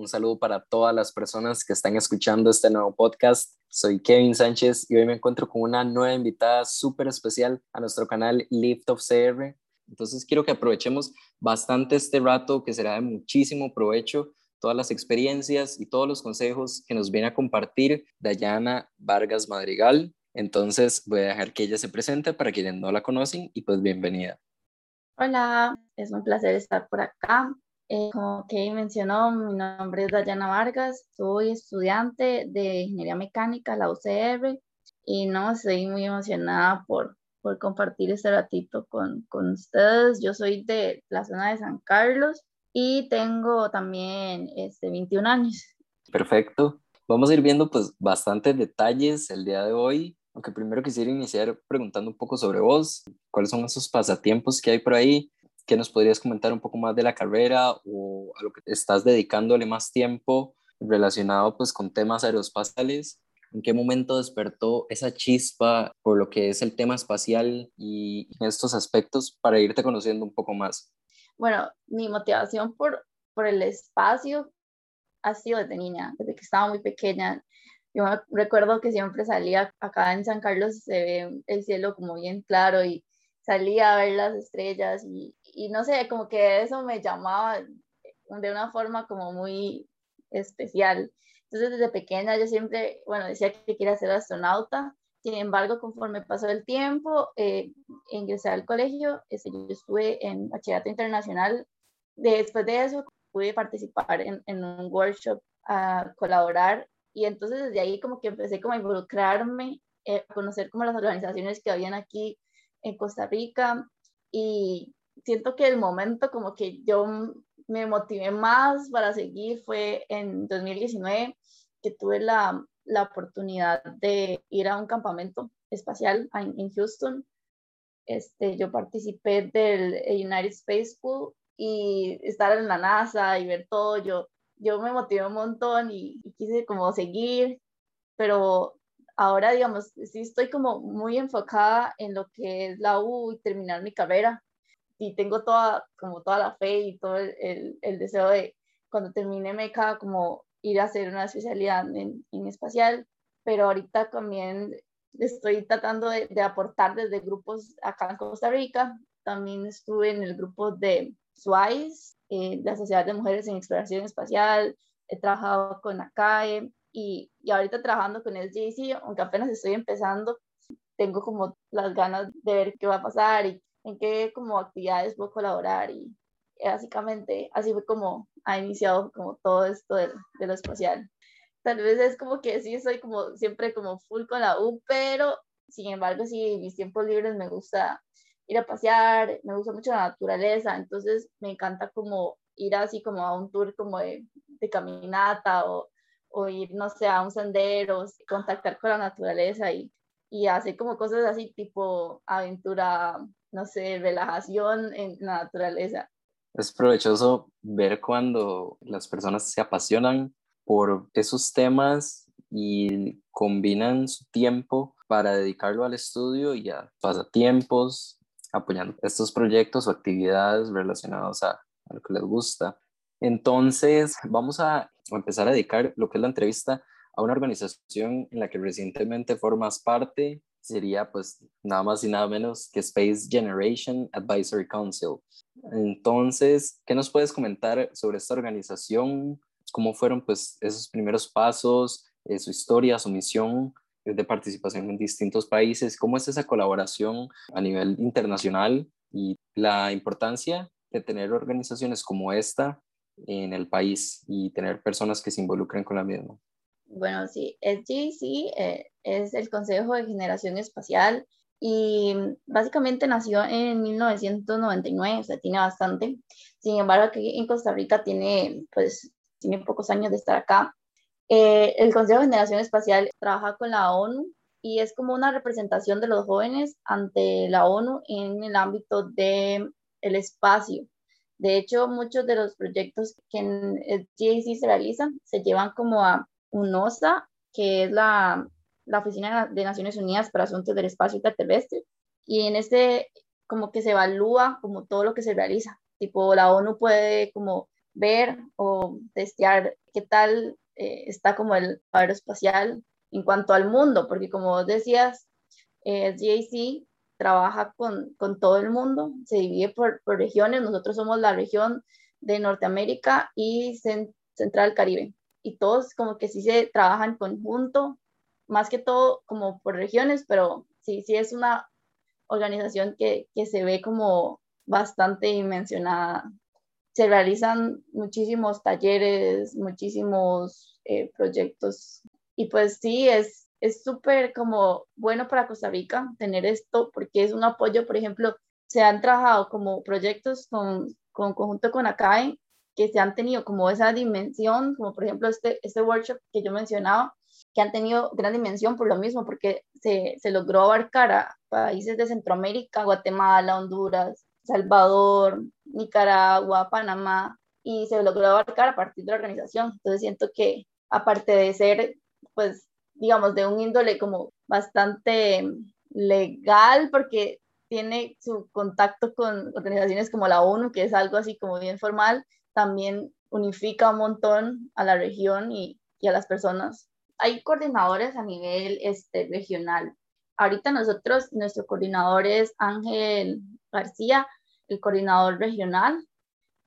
Un saludo para todas las personas que están escuchando este nuevo podcast. Soy Kevin Sánchez y hoy me encuentro con una nueva invitada súper especial a nuestro canal Lift of CR. Entonces quiero que aprovechemos bastante este rato que será de muchísimo provecho, todas las experiencias y todos los consejos que nos viene a compartir Dayana Vargas Madrigal. Entonces voy a dejar que ella se presente para quienes no la conocen y pues bienvenida. Hola, es un placer estar por acá. Eh, como que mencionó, mi nombre es Dayana Vargas, soy estudiante de Ingeniería Mecánica, la UCR, y no, estoy muy emocionada por, por compartir este ratito con, con ustedes. Yo soy de la zona de San Carlos y tengo también este, 21 años. Perfecto. Vamos a ir viendo pues bastantes detalles el día de hoy, aunque primero quisiera iniciar preguntando un poco sobre vos, cuáles son esos pasatiempos que hay por ahí, ¿Qué nos podrías comentar un poco más de la carrera o a lo que estás dedicándole más tiempo relacionado pues con temas aeroespaciales? ¿En qué momento despertó esa chispa por lo que es el tema espacial y estos aspectos para irte conociendo un poco más? Bueno, mi motivación por, por el espacio ha sido desde niña, desde que estaba muy pequeña. Yo recuerdo que siempre salía acá en San Carlos, se ve el cielo como bien claro y salía a ver las estrellas y, y no sé, como que eso me llamaba de una forma como muy especial. Entonces desde pequeña yo siempre, bueno, decía que quería ser astronauta. Sin embargo, conforme pasó el tiempo, eh, ingresé al colegio, este, yo estuve en bachillerato internacional. Después de eso, pude participar en, un workshop a colaborar y entonces desde ahí como que empecé como a involucrarme, eh, a conocer como las organizaciones que habían aquí en Costa Rica y siento que el momento como que yo me motivé más para seguir fue en 2019 que tuve la, la oportunidad de ir a un campamento espacial en, en Houston. Este, yo participé del United Space School y estar en la NASA y ver todo, yo, yo me motivé un montón y, y quise como seguir, pero ahora, digamos, sí estoy como muy enfocada en lo que es la U y terminar mi carrera. Y tengo toda, como toda la fe y todo el, el, deseo de cuando termine MECA, como ir a hacer una especialidad en, en espacial. Pero ahorita también estoy tratando de, de, aportar desde grupos acá en Costa Rica. También estuve en el grupo de SWICE, eh, la Sociedad de Mujeres en Exploración Espacial. He trabajado con ACAE, y, y ahorita trabajando con SJC, aunque apenas estoy empezando, tengo como las ganas de ver qué va a pasar y en qué como actividades puedo colaborar y básicamente así fue como ha iniciado como todo esto de, de lo espacial. Tal vez es como que sí soy como siempre como full con la U, pero sin embargo sí, mis tiempos libres me gusta ir a pasear, me gusta mucho la naturaleza, entonces me encanta como ir así como a un tour como de, de caminata o o ir, no sé, a un sendero, contactar con la naturaleza y, y hacer como cosas así tipo aventura, no sé, relajación en naturaleza. Es provechoso ver cuando las personas se apasionan por esos temas y combinan su tiempo para dedicarlo al estudio y a pasatiempos, apoyando estos proyectos o actividades relacionados a, a lo que les gusta. Entonces, vamos a empezar a dedicar lo que es la entrevista a una organización en la que recientemente formas parte, sería pues nada más y nada menos que Space Generation Advisory Council. Entonces, ¿qué nos puedes comentar sobre esta organización? ¿Cómo fueron pues esos primeros pasos, eh, su historia, su misión de participación en distintos países? ¿Cómo es esa colaboración a nivel internacional y la importancia de tener organizaciones como esta en el país y tener personas que se involucren con la misma. Bueno, sí, SGC eh, es el Consejo de Generación Espacial y básicamente nació en 1999, o sea, tiene bastante. Sin embargo, aquí en Costa Rica tiene, pues, tiene pocos años de estar acá. Eh, el Consejo de Generación Espacial trabaja con la ONU y es como una representación de los jóvenes ante la ONU en el ámbito del el espacio. De hecho, muchos de los proyectos que en el GAC se realizan se llevan como a UNOSA, que es la, la Oficina de Naciones Unidas para Asuntos del Espacio Terrestre, y en este como que se evalúa como todo lo que se realiza. Tipo, la ONU puede como ver o testear qué tal eh, está como el aeroespacial en cuanto al mundo, porque como decías, eh, GAC trabaja con, con, todo el mundo, se divide por, por, regiones, nosotros somos la región de Norteamérica y Central Caribe, y todos como que sí se trabajan en conjunto, más que todo como por regiones, pero sí, sí es una organización que, que se ve como bastante dimensionada. Se realizan muchísimos talleres, muchísimos eh, proyectos y pues sí, es es súper como bueno para Costa Rica tener esto porque es un apoyo, por ejemplo, se han trabajado como proyectos con, con conjunto con ACAE que se han tenido como esa dimensión, como por ejemplo este, este workshop que yo mencionaba, que han tenido gran dimensión por lo mismo, porque se, se logró abarcar a países de Centroamérica, Guatemala, Honduras, Salvador, Nicaragua, Panamá, y se logró abarcar a partir de la organización. Entonces siento que aparte de ser, pues, digamos, de un índole como bastante legal, porque tiene su contacto con organizaciones como la ONU, que es algo así como bien formal, también unifica un montón a la región y, y a las personas. Hay coordinadores a nivel este, regional. Ahorita nosotros, nuestro coordinador es Ángel García, el coordinador regional,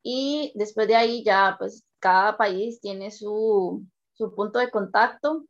y después de ahí ya, pues cada país tiene su, su punto de contacto.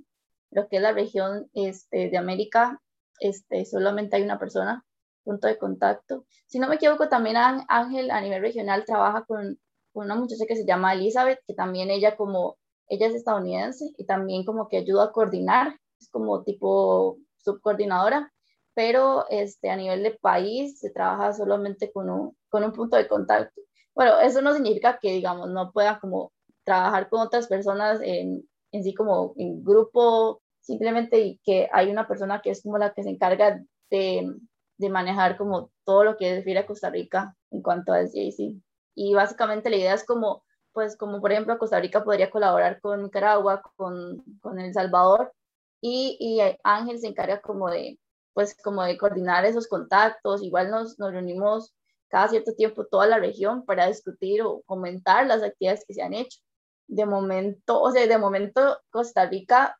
Lo que es la región este, de América, este, solamente hay una persona, punto de contacto. Si no me equivoco, también Ángel a nivel regional trabaja con una muchacha que se llama Elizabeth, que también ella como, ella es estadounidense y también como que ayuda a coordinar, es como tipo subcoordinadora, pero este, a nivel de país se trabaja solamente con un, con un punto de contacto. Bueno, eso no significa que, digamos, no pueda como trabajar con otras personas en, en sí como en grupo, simplemente que hay una persona que es como la que se encarga de, de manejar como todo lo que refiere a Costa Rica en cuanto a SJC. Y básicamente la idea es como, pues como por ejemplo Costa Rica podría colaborar con Nicaragua, con, con El Salvador, y, y, Ángel se encarga como de, pues como de coordinar esos contactos, igual nos, nos reunimos cada cierto tiempo toda la región para discutir o comentar las actividades que se han hecho. De momento, o sea, de momento Costa Rica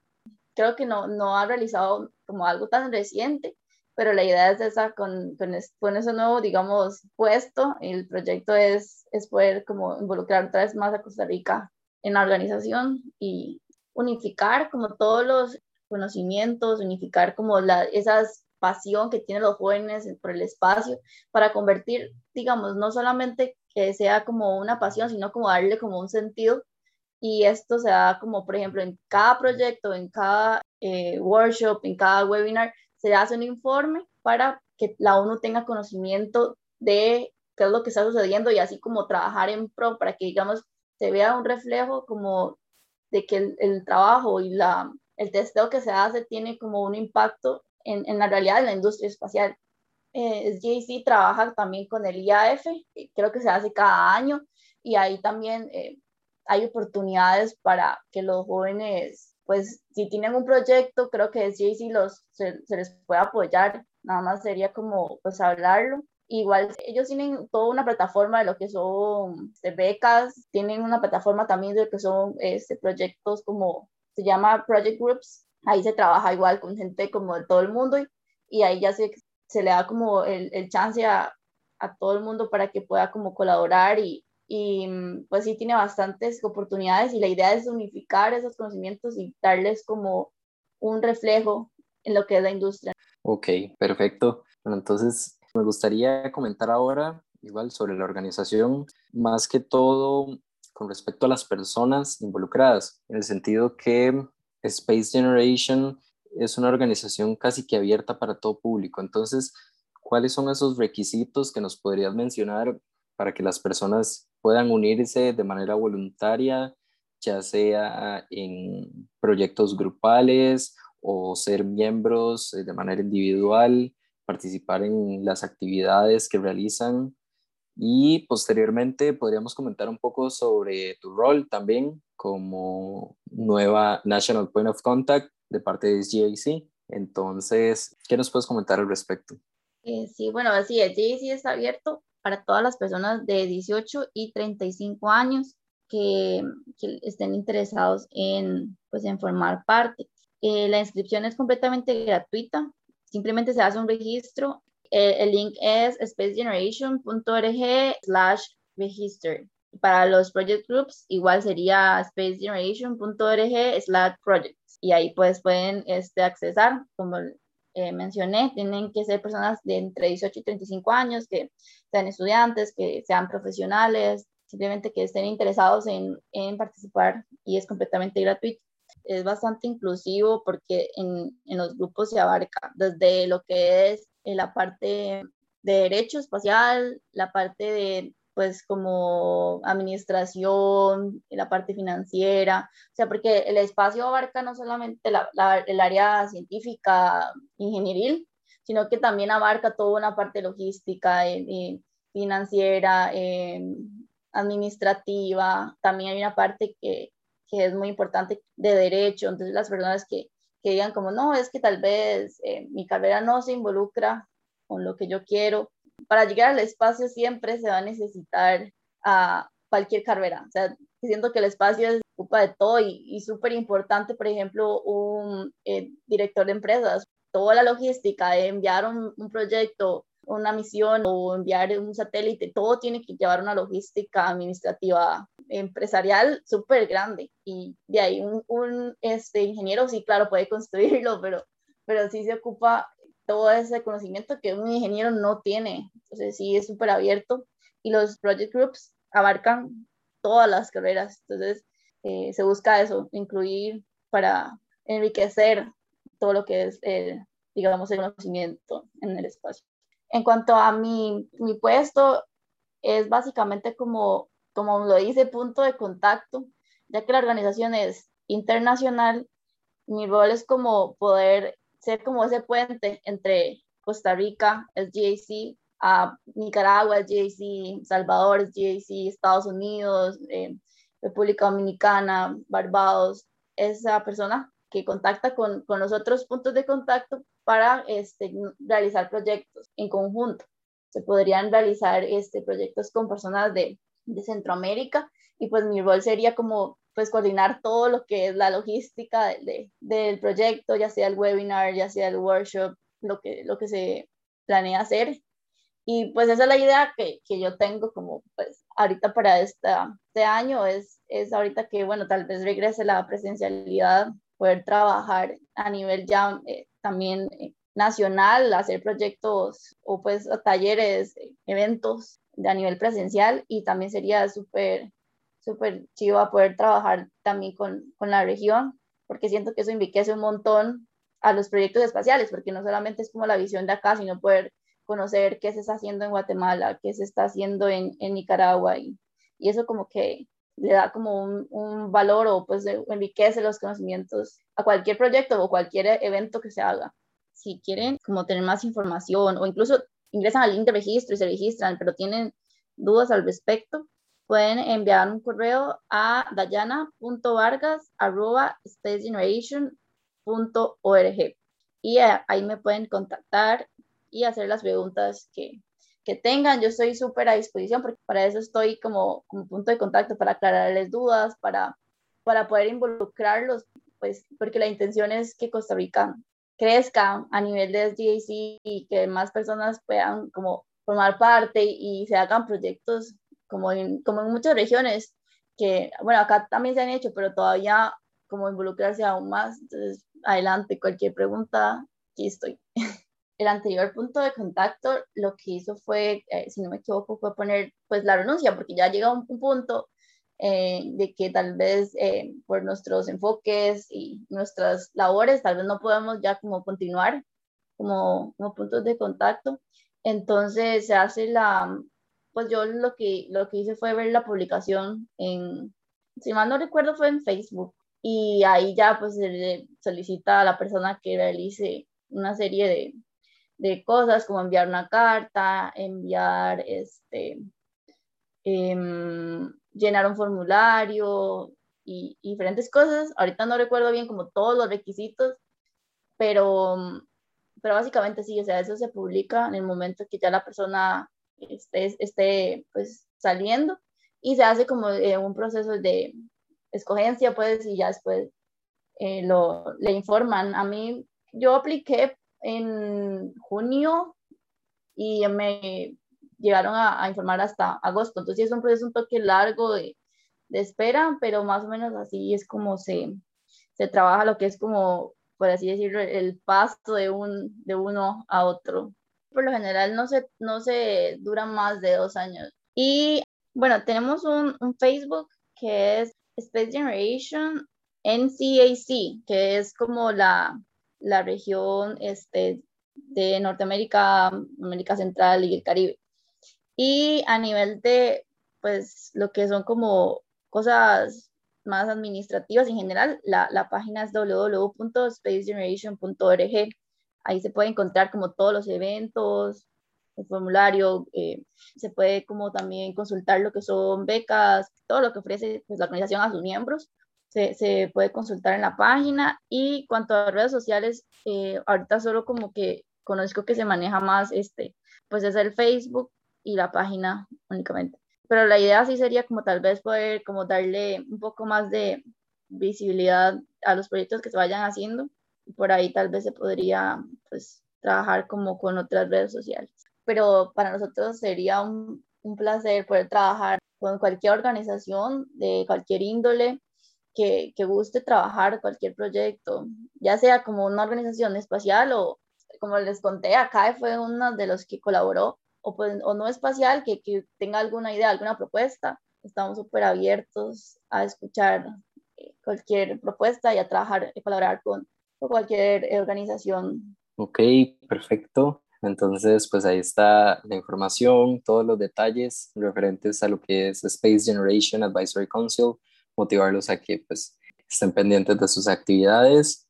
creo que no, no ha realizado como algo tan reciente, pero la idea es esa, con, con, con ese nuevo, digamos, puesto, el proyecto es, es poder como involucrar otra vez más a Costa Rica en la organización y unificar como todos los conocimientos, unificar como la, esa pasión que tienen los jóvenes por el espacio para convertir, digamos, no solamente que sea como una pasión, sino como darle como un sentido. Y esto se da como, por ejemplo, en cada proyecto, en cada eh, workshop, en cada webinar, se hace un informe para que la ONU tenga conocimiento de qué es lo que está sucediendo y así como trabajar en pro para que, digamos, se vea un reflejo como de que el, trabajo y la, el testeo que se hace tiene como un impacto en, la realidad de la industria espacial. Eh, trabaja también con el IAF, creo que se hace cada año, y ahí también eh, hay oportunidades para que los jóvenes pues si tienen un proyecto, creo que sí, los, se, les puede apoyar, nada más sería como pues hablarlo. Igual ellos tienen toda una plataforma de lo que son este, becas, tienen una plataforma también de lo que son este, proyectos como se llama Project Groups, ahí se trabaja igual con gente como de todo el mundo y, y ahí ya se, se le da como el, el chance a, a todo el mundo para que pueda como colaborar y, y mm, pues sí tiene bastantes oportunidades y la idea es unificar esos conocimientos y darles como un reflejo en lo que es la industria. Ok, perfecto. Bueno, entonces me gustaría comentar ahora igual sobre la organización, más que todo con respecto a las personas involucradas, en el sentido que Space Generation es una organización casi que abierta para todo público. Entonces, ¿cuáles son esos requisitos que nos podrías mencionar para que las personas puedan unirse de manera voluntaria, ya sea en proyectos grupales o ser miembros eh, de manera individual, participar en las actividades que realizan. Y posteriormente podríamos comentar un poco sobre tu rol también como nueva National Point of Contact de parte de SGAC. Entonces, ¿qué nos puedes comentar al respecto? Eh, sí, bueno, así, el GAC está abierto para todas las personas de 18 y 35 años. que, estén interesados en, pues, formar parte. Eh, la inscripción es completamente gratuita, simplemente se hace un registro. Eh, el link es spacegeneration.org slash register. Para los project groups, igual sería spacegeneration.org slash projects. Y ahí pues pueden este, accesar, como eh, mencioné, tienen que ser personas de entre 18 y 35 años, que sean estudiantes, que sean profesionales, simplemente que estén interesados en, en participar y es completamente gratuito. Es bastante inclusivo porque en, en los grupos se abarca desde lo que es la parte de derecho espacial, la parte de pues como administración, la parte financiera, o sea, porque el espacio abarca no solamente la, el área científica, ingenieril, sino que también abarca toda una parte logística, eh, eh, financiera, eh, administrativa, también hay una parte que, que, es muy importante de derecho, entonces las personas que, que digan como, no, es que tal vez mi carrera no se involucra con lo que yo quiero, para llegar al espacio siempre se va a necesitar a cualquier carrera. O sea, siento que el espacio es ocupa de todo y, súper importante, por ejemplo, un eh, director de empresas, toda la logística de enviar un, proyecto, una misión o enviar un satélite, todo tiene que llevar una logística administrativa empresarial súper grande. Y de ahí un, un, este, ingeniero, sí, claro, puede construirlo, pero, pero sí se ocupa todo ese conocimiento que un ingeniero no tiene. Entonces sí es súper abierto y los project groups abarcan todas las carreras. Entonces eh, se busca eso, incluir para enriquecer todo lo que es, el, digamos, el conocimiento en el espacio. En cuanto a mi, mi puesto, es básicamente como, como lo dice, punto de contacto, ya que la organización es internacional, mi rol es como poder ser como ese puente entre Costa Rica, SGAC, a Nicaragua, SGAC, Salvador, SGAC, Estados Unidos, eh, República Dominicana, Barbados, esa persona que contacta con, con, los otros puntos de contacto para este, realizar proyectos en conjunto. Se podrían realizar este, proyectos con personas de, de Centroamérica y pues mi rol sería como pues coordinar todo lo que es la logística de, del proyecto, ya sea el webinar, ya sea el workshop, lo que, lo que se planea hacer. Y pues esa es la idea que, que yo tengo como pues ahorita para esta, este año, es, es ahorita que bueno, tal vez regrese la presencialidad, poder trabajar a nivel ya eh, también eh, nacional, hacer proyectos o pues talleres, eventos de a nivel presencial y también sería súper súper chido a poder trabajar también con, con la región, porque siento que eso enriquece un montón a los proyectos espaciales, porque no solamente es como la visión de acá, sino poder conocer qué se está haciendo en Guatemala, qué se está haciendo en, en Nicaragua, y, y, eso como que le da como un, un valor o pues enriquece los conocimientos a cualquier proyecto o cualquier evento que se haga. Si quieren como tener más información o incluso ingresan al link de registro y se registran, pero tienen dudas al respecto, pueden enviar un correo a dayana.vargas.spacegeneration.org y ahí me pueden contactar y hacer las preguntas que, que tengan. Yo estoy súper a disposición porque para eso estoy como, como punto de contacto, para aclararles dudas, para, para poder involucrarlos, pues porque la intención es que Costa Rica crezca a nivel de SDAC y que más personas puedan como formar parte y se hagan proyectos como en, como en muchas regiones, que, bueno, acá también se han hecho, pero todavía como involucrarse aún más. Entonces, adelante, cualquier pregunta, aquí estoy. El anterior punto de contacto lo que hizo fue, eh, si no me equivoco, fue poner pues la renuncia, porque ya llega un, un punto eh, de que tal vez eh, por nuestros enfoques y nuestras labores, tal vez no podemos ya como continuar como, como puntos de contacto. Entonces se hace la, pues yo lo que, lo que hice fue ver la publicación en, si mal no recuerdo, fue en Facebook. Y ahí ya pues se le solicita a la persona que realice una serie de, de cosas como enviar una carta, enviar este, em, llenar un formulario y, y, diferentes cosas. Ahorita no recuerdo bien como todos los requisitos, pero, pero básicamente sí, o sea, eso se publica en el momento que ya la persona esté, esté pues saliendo y se hace como eh, un proceso de escogencia, pues, y ya después eh, lo, le informan. A mí, yo apliqué en junio y me llegaron a, informar hasta agosto, entonces es un proceso un toque largo de, espera, pero más o menos así es como se, se trabaja lo que es como, por así decirlo, el paso de, un, de uno a otro. Por lo general no se, no se dura más de dos años. Y bueno, tenemos un, Facebook que es Space Generation NCAC, que es como la, la región este, de Norteamérica, América Central y el Caribe. Y a nivel de, pues, lo que son como cosas más administrativas en general, la, la página es www.spacegeneration.org. Ahí se puede encontrar como todos los eventos, el formulario, eh, se puede como también consultar lo que son becas, todo lo que ofrece pues, la organización a sus miembros, se, se, puede consultar en la página. Y cuanto a redes sociales, eh, ahorita solo como que conozco que se maneja más este, pues es el Facebook y la página únicamente pero la idea sí sería como tal vez poder como darle un poco más de visibilidad a los proyectos que se vayan haciendo. Por ahí tal vez se podría pues trabajar como con otras redes sociales. Pero para nosotros sería un, un placer poder trabajar con cualquier organización de cualquier índole que, que guste trabajar cualquier proyecto, ya sea como una organización espacial o como les conté, acá fue uno de los que colaboró o, pues, o no espacial, que, que tenga alguna idea, alguna propuesta. Estamos súper abiertos a escuchar eh, cualquier propuesta y a trabajar y colaborar con, cualquier organización. Ok, perfecto. Entonces, pues ahí está la información, todos los detalles referentes a lo que es Space Generation Advisory Council, motivarlos a que pues estén pendientes de sus actividades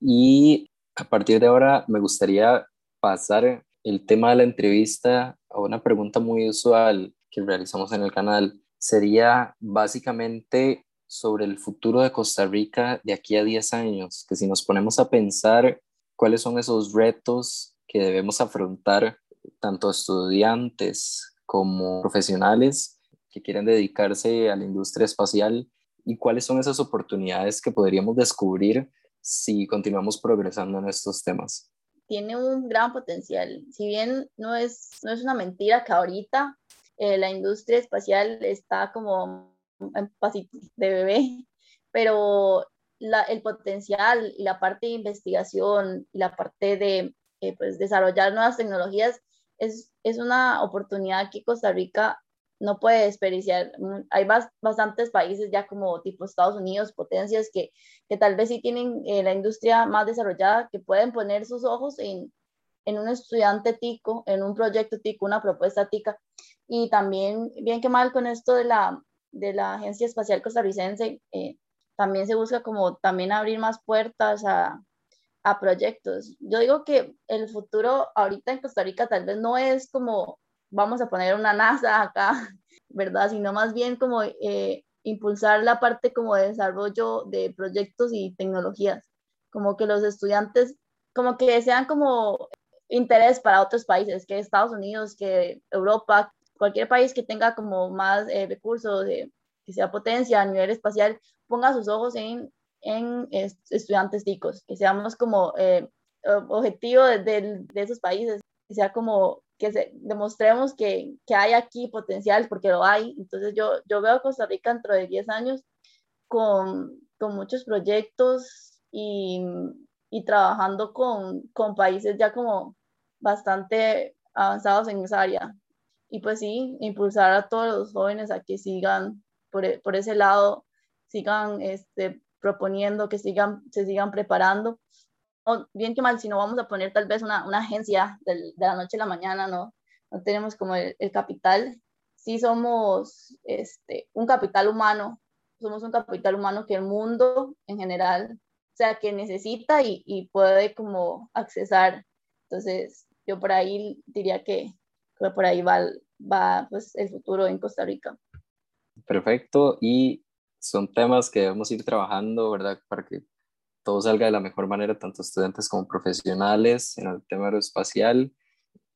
y a partir de ahora me gustaría pasar el tema de la entrevista a una pregunta muy usual que realizamos en el canal sería básicamente sobre el futuro de Costa Rica de aquí a 10 años, que si nos ponemos a pensar cuáles son esos retos que debemos afrontar tanto estudiantes como profesionales que quieren dedicarse a la industria espacial y cuáles son esas oportunidades que podríamos descubrir si continuamos progresando en estos temas tiene un gran potencial. Si bien no es, no es una mentira que ahorita eh, la industria espacial está como en pasito de bebé, pero la, el potencial y la parte de investigación y la parte de eh, pues, desarrollar nuevas tecnologías es, es una oportunidad que Costa Rica no puede desperdiciar. Mm, hay bastantes países ya como tipo Estados Unidos, potencias que, que tal vez sí tienen eh, la industria más desarrollada, que pueden poner sus ojos en, en un estudiante tico, en un proyecto tico, una propuesta tica. Y también, bien que mal con esto de la, de la Agencia Espacial Costarricense, eh, también se busca como también abrir más puertas a, a proyectos. Yo digo que el futuro ahorita en Costa Rica tal vez no es como vamos a poner una NASA acá, ¿verdad? Sino más bien como eh, impulsar la parte como de desarrollo de proyectos y tecnologías, como que los estudiantes, como que sean como interés para otros países, que Estados Unidos, que Europa, cualquier país que tenga como más eh, recursos, que sea potencia a nivel espacial, ponga sus ojos en, en estudiantes ticos, que seamos como eh, objetivo de, de, esos países, que sea como que demostremos que, que, hay aquí potencial, porque lo hay. Entonces yo, yo veo a Costa Rica dentro de 10 años con, con muchos proyectos y, y trabajando con, con, países ya como bastante avanzados en esa área. Y pues sí, impulsar a todos los jóvenes a que sigan por, e, por ese lado, sigan este, proponiendo, que sigan, se sigan preparando. Bien que mal, si no vamos a poner tal vez una, una agencia de, de, la noche a la mañana, no, no tenemos como el, el, capital, sí somos este, un capital humano, somos un capital humano que el mundo en general, o sea, que necesita y, y puede como accesar. Entonces, yo por ahí diría que, que por ahí va, va pues, el futuro en Costa Rica. Perfecto, y son temas que debemos ir trabajando, ¿verdad? Para que todo salga de la mejor manera, tanto estudiantes como profesionales en el tema aeroespacial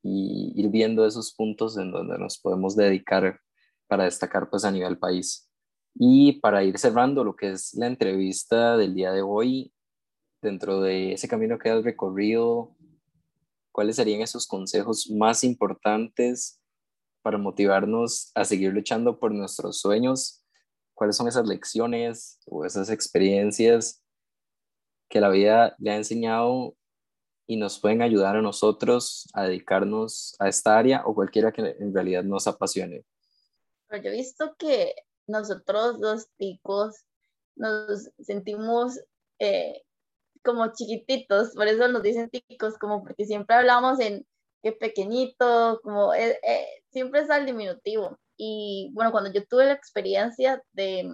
y ir viendo esos puntos en donde nos podemos dedicar para destacar pues a nivel país. Y para ir cerrando lo que es la entrevista del día de hoy, dentro de ese camino que has recorrido, ¿cuáles serían esos consejos más importantes para motivarnos a seguir luchando por nuestros sueños? ¿Cuáles son esas lecciones o esas experiencias que la vida le ha enseñado y nos pueden ayudar a nosotros a dedicarnos a esta área o cualquiera que en realidad nos apasione? Yo he visto que nosotros los ticos nos sentimos eh, como chiquititos, por eso nos dicen ticos, como porque siempre hablamos en qué pequeñito, como eh, eh, siempre es al diminutivo. Y bueno, cuando yo tuve la experiencia de,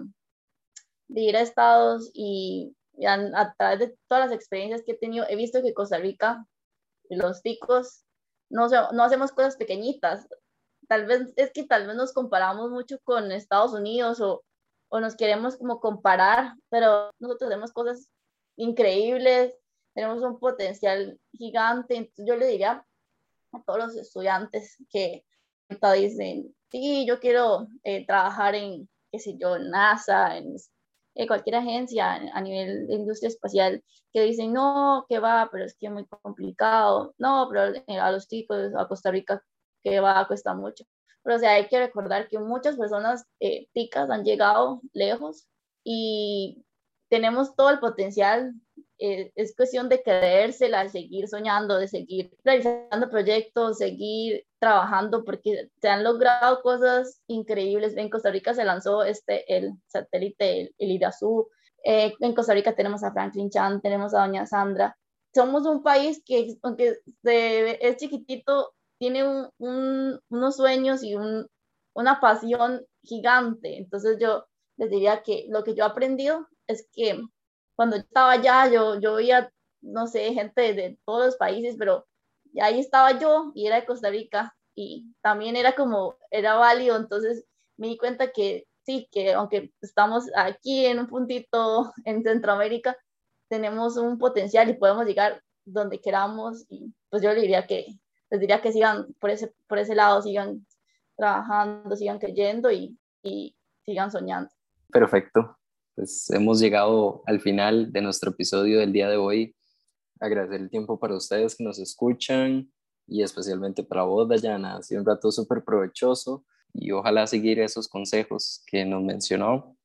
de ir a Estados y, a, través de todas las experiencias que he tenido, he visto que Costa Rica, los ticos, no, no hacemos cosas pequeñitas. Tal vez es que tal vez nos comparamos mucho con Estados Unidos o, o nos queremos como comparar, pero nosotros hacemos cosas increíbles, tenemos un potencial gigante. Entonces yo le diría a todos los estudiantes que dicen, sí, yo quiero eh, trabajar en, qué sé yo, NASA, en, cualquier agencia a nivel de industria espacial, que dicen, no, que va, pero es que es muy complicado, no, pero eh, a los chicos, a Costa Rica, que va, cuesta mucho. Pero o sea, hay que recordar que muchas personas eh, han llegado lejos y tenemos todo el potencial, eh, es cuestión de creérsela, de seguir soñando, de seguir realizando proyectos, seguir trabajando, porque se han logrado cosas increíbles. En Costa Rica se lanzó este, el satélite, el, el Irazú. Eh, en Costa Rica tenemos a Franklin Chan, tenemos a Doña Sandra. Somos un país que, aunque es chiquitito, tiene un, unos sueños y un, una pasión gigante. Entonces yo les diría que lo que yo he aprendido es que cuando estaba allá, yo, yo veía, no sé, gente de, todos los países, pero ahí estaba yo y era de Costa Rica y también era como, era válido, entonces me di cuenta que sí, que aunque estamos aquí en un puntito en Centroamérica, tenemos un potencial y podemos llegar donde queramos y pues yo le diría que, les diría que sigan por ese, por ese lado, sigan trabajando, sigan creyendo y, y sigan soñando. Perfecto pues hemos llegado al final de nuestro episodio del día de hoy. Agradecer el tiempo para ustedes que nos escuchan y especialmente para vos, Dayana. Ha sido un rato súper provechoso y ojalá seguir esos consejos que nos mencionó,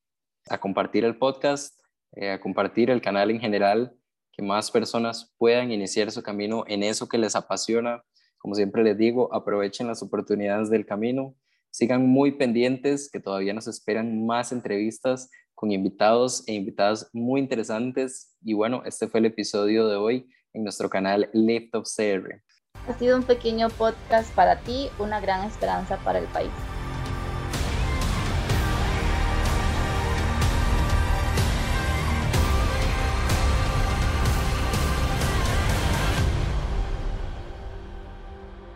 a compartir el podcast, eh, a compartir el canal en general, que más personas puedan iniciar su camino en eso que les apasiona. Como siempre les digo, aprovechen las oportunidades del camino, sigan muy pendientes que todavía nos esperan más entrevistas con invitados e invitadas muy interesantes. Y bueno, este fue el episodio de hoy en nuestro canal Lift of CR. Ha sido un pequeño podcast para ti, una gran esperanza para el país.